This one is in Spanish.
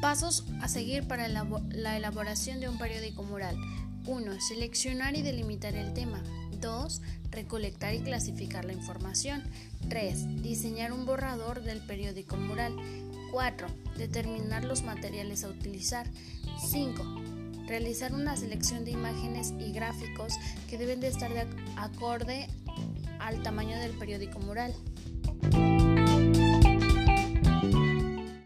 Pasos a seguir para la elaboración de un periódico mural. 1. Seleccionar y delimitar el tema. 2. Recolectar y clasificar la información. 3. Diseñar un borrador del periódico mural. 4. Determinar los materiales a utilizar. 5. Realizar una selección de imágenes y gráficos que deben de estar de acorde al tamaño del periódico mural.